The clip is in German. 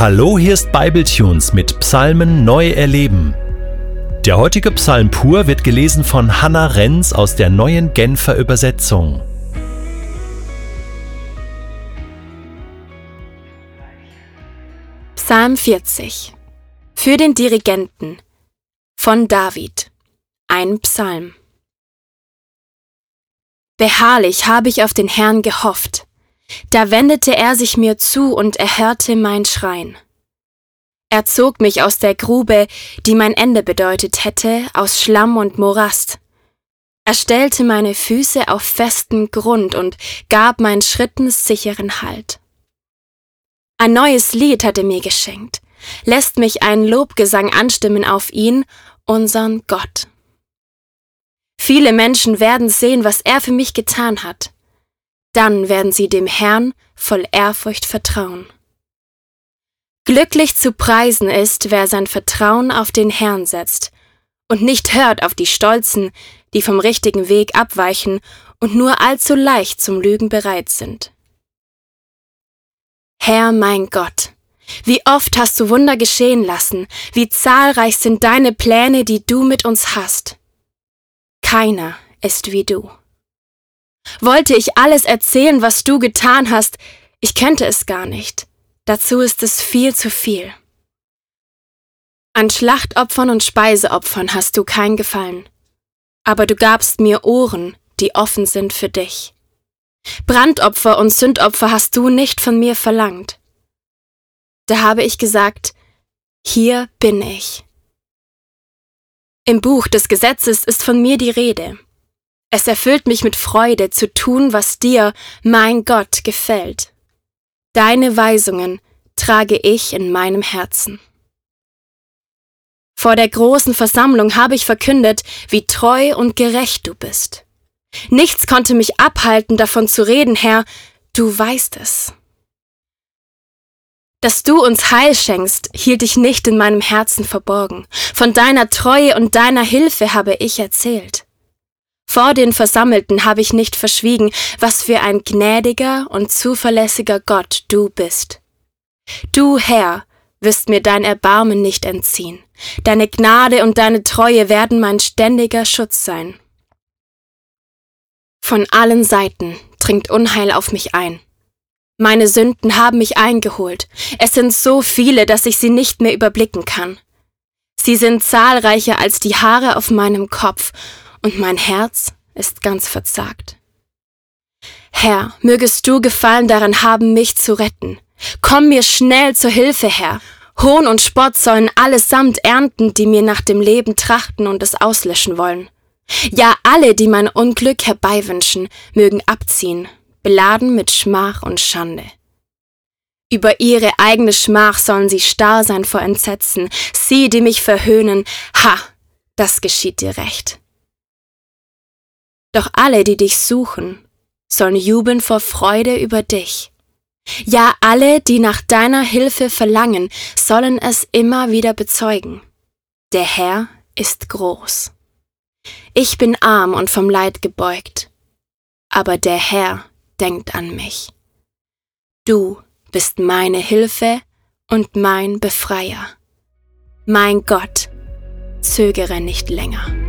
Hallo, hier ist Bibletunes mit Psalmen neu erleben. Der heutige Psalm pur wird gelesen von Hannah Renz aus der neuen Genfer Übersetzung. Psalm 40 Für den Dirigenten von David Ein Psalm Beharrlich habe ich auf den Herrn gehofft. Da wendete er sich mir zu und erhörte mein Schreien. Er zog mich aus der Grube, die mein Ende bedeutet hätte, aus Schlamm und Morast. Er stellte meine Füße auf festen Grund und gab meinen Schritten sicheren Halt. Ein neues Lied hat er mir geschenkt, lässt mich einen Lobgesang anstimmen auf ihn, unseren Gott. Viele Menschen werden sehen, was er für mich getan hat dann werden sie dem Herrn voll Ehrfurcht vertrauen. Glücklich zu preisen ist, wer sein Vertrauen auf den Herrn setzt und nicht hört auf die Stolzen, die vom richtigen Weg abweichen und nur allzu leicht zum Lügen bereit sind. Herr mein Gott, wie oft hast du Wunder geschehen lassen, wie zahlreich sind deine Pläne, die du mit uns hast. Keiner ist wie du. Wollte ich alles erzählen, was du getan hast, ich könnte es gar nicht. Dazu ist es viel zu viel. An Schlachtopfern und Speiseopfern hast du kein Gefallen. Aber du gabst mir Ohren, die offen sind für dich. Brandopfer und Sündopfer hast du nicht von mir verlangt. Da habe ich gesagt, hier bin ich. Im Buch des Gesetzes ist von mir die Rede. Es erfüllt mich mit Freude zu tun, was dir, mein Gott, gefällt. Deine Weisungen trage ich in meinem Herzen. Vor der großen Versammlung habe ich verkündet, wie treu und gerecht du bist. Nichts konnte mich abhalten, davon zu reden, Herr, du weißt es. Dass du uns Heil schenkst, hielt ich nicht in meinem Herzen verborgen. Von deiner Treue und deiner Hilfe habe ich erzählt. Vor den Versammelten habe ich nicht verschwiegen, was für ein gnädiger und zuverlässiger Gott du bist. Du, Herr, wirst mir dein Erbarmen nicht entziehen. Deine Gnade und deine Treue werden mein ständiger Schutz sein. Von allen Seiten dringt Unheil auf mich ein. Meine Sünden haben mich eingeholt. Es sind so viele, dass ich sie nicht mehr überblicken kann. Sie sind zahlreicher als die Haare auf meinem Kopf, und mein Herz ist ganz verzagt. Herr, mögest du Gefallen daran haben, mich zu retten. Komm mir schnell zur Hilfe, Herr. Hohn und Spott sollen allesamt ernten, die mir nach dem Leben trachten und es auslöschen wollen. Ja, alle, die mein Unglück herbeiwünschen, mögen abziehen, beladen mit Schmach und Schande. Über ihre eigene Schmach sollen sie starr sein vor Entsetzen, sie, die mich verhöhnen, ha, das geschieht dir recht. Doch alle, die dich suchen, sollen jubeln vor Freude über dich. Ja, alle, die nach deiner Hilfe verlangen, sollen es immer wieder bezeugen. Der Herr ist groß. Ich bin arm und vom Leid gebeugt, aber der Herr denkt an mich. Du bist meine Hilfe und mein Befreier. Mein Gott, zögere nicht länger.